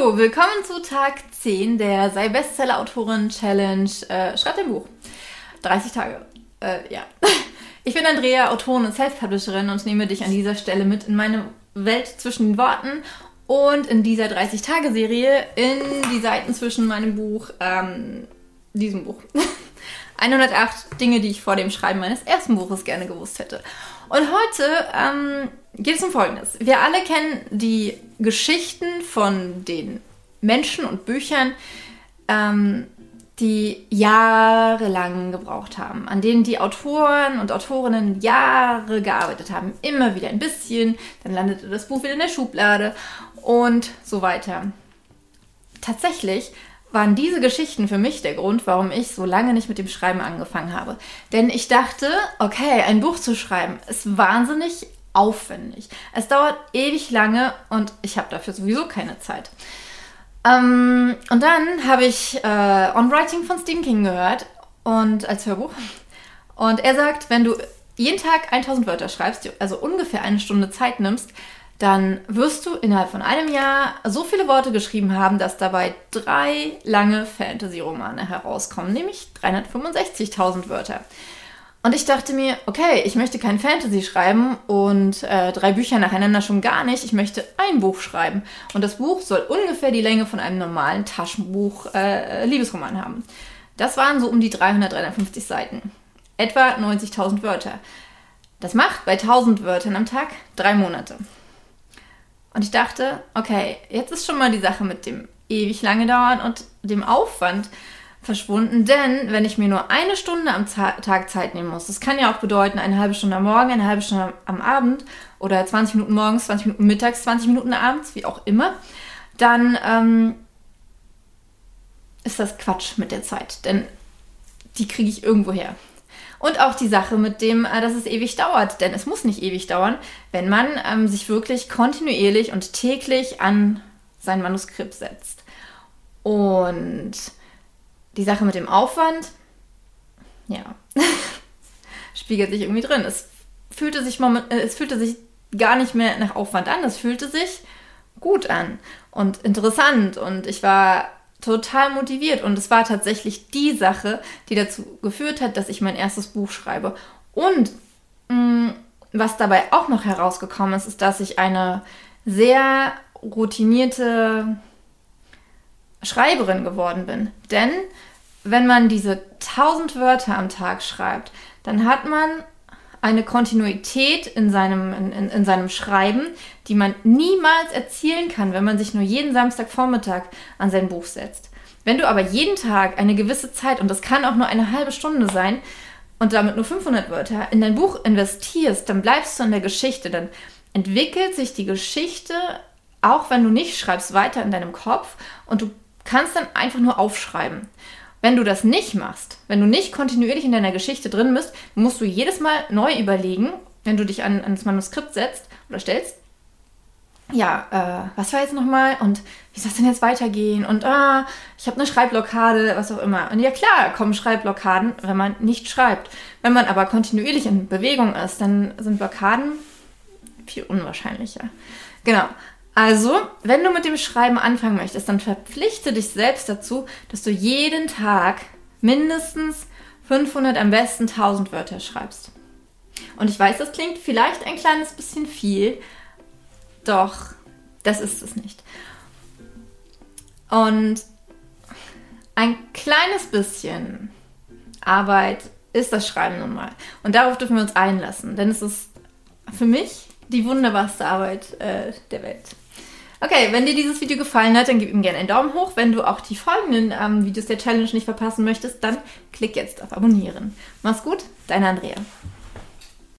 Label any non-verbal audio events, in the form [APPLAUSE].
Hallo, willkommen zu Tag 10 der Sei Bestseller-Autorin Challenge. Äh, schreib dein Buch. 30 Tage. Äh, ja. [LAUGHS] Ich bin Andrea, Autorin und Self-Publisherin und nehme dich an dieser Stelle mit in meine Welt zwischen den Worten und in dieser 30-Tage-Serie in die Seiten zwischen meinem Buch, ähm, diesem Buch. [LAUGHS] 108 Dinge, die ich vor dem Schreiben meines ersten Buches gerne gewusst hätte. Und heute ähm, geht es um Folgendes. Wir alle kennen die Geschichten von den Menschen und Büchern, ähm, die jahrelang gebraucht haben, an denen die Autoren und Autorinnen Jahre gearbeitet haben, immer wieder ein bisschen, dann landete das Buch wieder in der Schublade und so weiter. Tatsächlich waren diese Geschichten für mich der Grund, warum ich so lange nicht mit dem Schreiben angefangen habe. Denn ich dachte, okay, ein Buch zu schreiben ist wahnsinnig aufwendig. Es dauert ewig lange und ich habe dafür sowieso keine Zeit. Ähm, und dann habe ich äh, On Writing von Stephen King gehört und als Hörbuch. Und er sagt, wenn du jeden Tag 1000 Wörter schreibst, also ungefähr eine Stunde Zeit nimmst, dann wirst du innerhalb von einem Jahr so viele Worte geschrieben haben, dass dabei drei lange Fantasy-Romane herauskommen, nämlich 365.000 Wörter. Und ich dachte mir, okay, ich möchte kein Fantasy schreiben und äh, drei Bücher nacheinander schon gar nicht. Ich möchte ein Buch schreiben. Und das Buch soll ungefähr die Länge von einem normalen Taschenbuch äh, haben. Das waren so um die 300, 350 Seiten. Etwa 90.000 Wörter. Das macht bei 1000 Wörtern am Tag drei Monate. Und ich dachte, okay, jetzt ist schon mal die Sache mit dem ewig lange dauern und dem Aufwand verschwunden, denn wenn ich mir nur eine Stunde am Tag Zeit nehmen muss, das kann ja auch bedeuten, eine halbe Stunde am Morgen, eine halbe Stunde am Abend oder 20 Minuten morgens, 20 Minuten mittags, 20 Minuten abends, wie auch immer, dann ähm, ist das Quatsch mit der Zeit, denn die kriege ich irgendwo her. Und auch die Sache mit dem, äh, dass es ewig dauert. Denn es muss nicht ewig dauern, wenn man ähm, sich wirklich kontinuierlich und täglich an sein Manuskript setzt. Und die Sache mit dem Aufwand, ja, [LAUGHS] spiegelt sich irgendwie drin. Es fühlte sich, äh, es fühlte sich gar nicht mehr nach Aufwand an. Es fühlte sich gut an und interessant. Und ich war total motiviert und es war tatsächlich die Sache, die dazu geführt hat, dass ich mein erstes Buch schreibe. Und mh, mm, was dabei auch noch herausgekommen ist, ist, dass ich eine sehr routinierte Schreiberin geworden bin. Denn wenn man diese 1000 Wörter am Tag schreibt, dann hat man eine Kontinuität in seinem, in, in, in, seinem Schreiben, die man niemals erzielen kann, wenn man sich nur jeden Samstagvormittag an sein Buch setzt. Wenn du aber jeden Tag eine gewisse Zeit, und das kann auch nur eine halbe Stunde sein, und damit nur 500 Wörter in dein Buch investierst, dann bleibst du in der Geschichte, dann entwickelt sich die Geschichte, auch wenn du nicht schreibst, weiter in deinem Kopf und du kannst dann einfach nur aufschreiben. Wenn du das nicht machst, wenn du nicht kontinuierlich in deiner Geschichte drin bist, musst du jedes Mal neu überlegen, wenn du dich an, ans Manuskript setzt oder stellst, ja, äh, was war jetzt nochmal und wie soll es denn jetzt weitergehen und ah, ich habe eine Schreibblockade, was auch immer. Und ja klar, kommen Schreibblockaden, wenn man nicht schreibt. Wenn man aber kontinuierlich in Bewegung ist, dann sind Blockaden viel unwahrscheinlicher. Genau. Also, wenn du mit dem Schreiben anfangen möchtest, dann verpflichte dich selbst dazu, dass du jeden Tag mindestens 500, am besten 1000 Wörter schreibst. Und ich weiß, das klingt vielleicht ein kleines bisschen viel, doch das ist es nicht. Und ein kleines bisschen Arbeit ist das Schreiben nun mal. Und darauf dürfen wir uns einlassen, denn es ist für mich die wunderbarste Arbeit äh, der Welt. Okay, wenn dir dieses Video gefallen hat, dann gib ihm gerne einen Daumen hoch. Wenn du auch die folgenden ähm, Videos der Challenge nicht verpassen möchtest, dann klick jetzt auf Abonnieren. Mach's gut, deine Andrea.